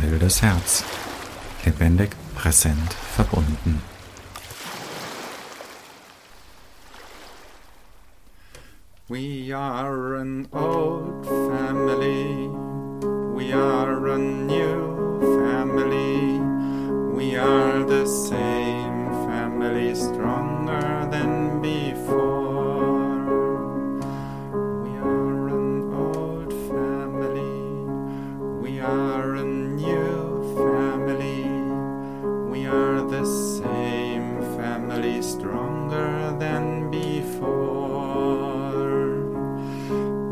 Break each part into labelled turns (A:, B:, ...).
A: Wildes Herz. Lebendig, präsent, verbunden.
B: We are an old family. We are a new stronger than before.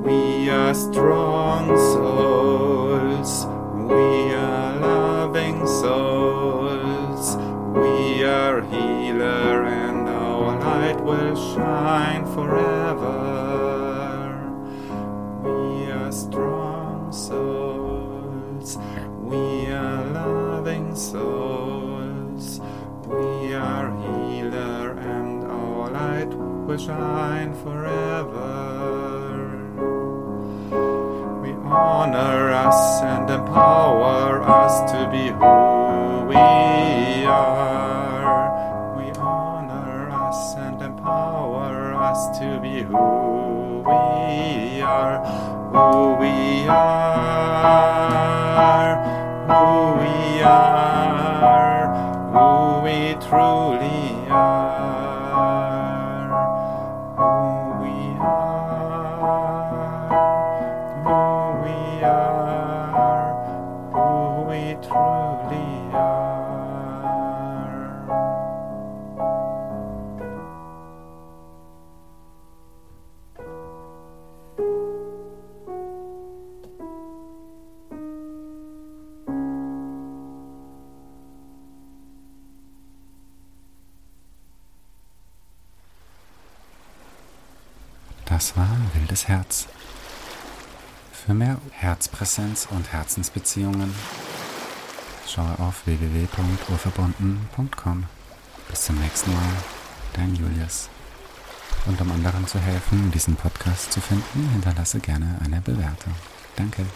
B: We are strong souls. We are loving souls. We are healer, and our light will shine forever. We are strong souls. We are loving souls. We are healer, light will shine forever. We honor us and empower us to be who we are. We honor us and empower us to be who we are. Who we are. Who we are. Who we truly are.
A: Das war Wildes Herz. Für mehr Herzpräsenz und Herzensbeziehungen schaue auf www.urverbunden.com. Bis zum nächsten Mal, dein Julius. Und um anderen zu helfen, diesen Podcast zu finden, hinterlasse gerne eine Bewertung. Danke.